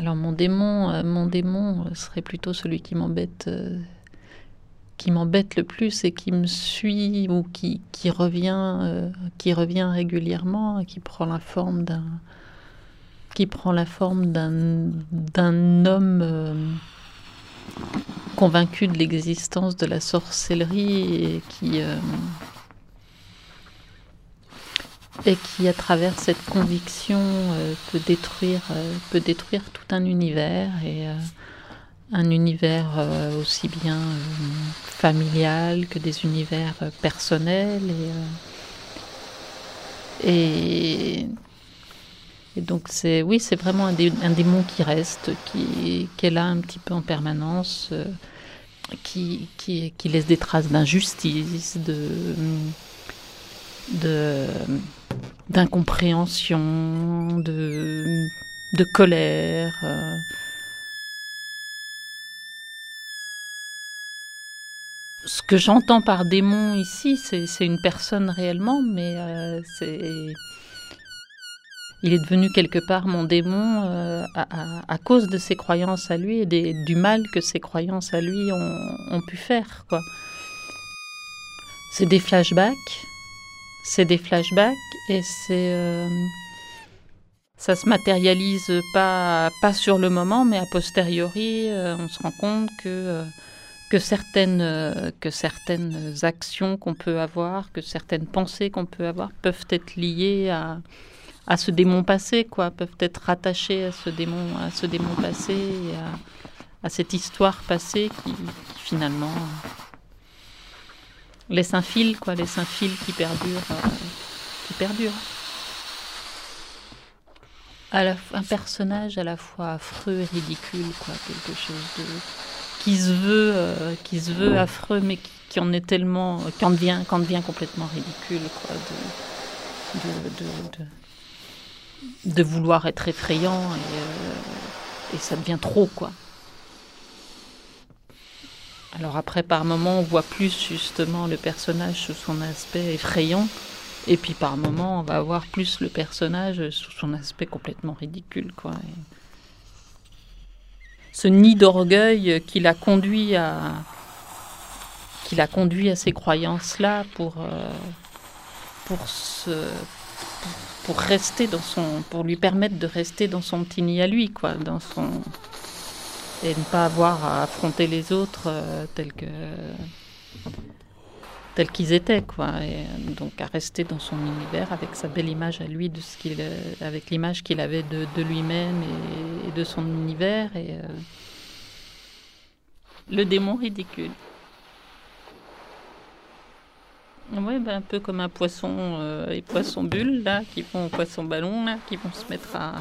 Alors mon démon, euh, mon démon serait plutôt celui qui m'embête, euh, qui m'embête le plus et qui me suit ou qui, revient, euh, qui revient régulièrement, qui prend la forme d'un, qui prend la forme d'un, homme euh, convaincu de l'existence de la sorcellerie et qui euh, et qui, à travers cette conviction, euh, peut détruire, euh, peut détruire tout un univers et euh, un univers aussi bien familial que des univers personnels et, donc c'est oui c'est vraiment un, dé- un démon qui reste qui, est là un petit peu en permanence qui, laisse des traces d'injustice de d'incompréhension de colère euh. ce que j'entends par démon ici c'est une personne réellement mais euh, c'est il est devenu quelque part mon démon euh, à, cause de ses croyances à lui et du mal que ses croyances à lui ont, ont pu faire. C'est des flashbacks, c'est des flashbacks et c'est euh, ça se matérialise pas pas sur le moment, mais a posteriori, euh, on se rend compte que euh, que certaines euh, que certaines actions qu'on peut avoir, que certaines pensées qu'on peut avoir peuvent être liées à à ce démon passé, quoi, peuvent être rattachés à ce démon, à ce démon passé, à, à cette histoire passée qui finalement laisse un fil, quoi, laisse un fil qui perdure, euh, qui perdure. À la, un personnage à la fois affreux et ridicule, quoi, quelque chose de qui se veut, euh, qui se veut affreux, mais qui, qui en est tellement, qui en devient, qui en devient complètement ridicule, quoi, de, de, de, de de vouloir être effrayant et, euh, et ça devient trop quoi. Alors après par moment on voit plus justement le personnage sous son aspect effrayant et puis par moment on va voir plus le personnage sous son aspect complètement ridicule quoi. Ce nid d'orgueil qui l'a conduit à qui l'a conduit à ces croyances là pour euh, pour rester dans son pour lui permettre de rester dans son petit nid à lui quoi dans son et ne pas avoir à affronter les autres euh, tels que tels qu'ils étaient quoi et euh, donc à rester dans son univers avec sa belle image à lui de ce qu'il euh, avec l'image qu'il avait de, lui-même et, de son univers et le démon ridicule. Ouais, ben, un peu comme un poisson et poisson bulle là, qui vont poisson ballon là, qui vont se mettre à,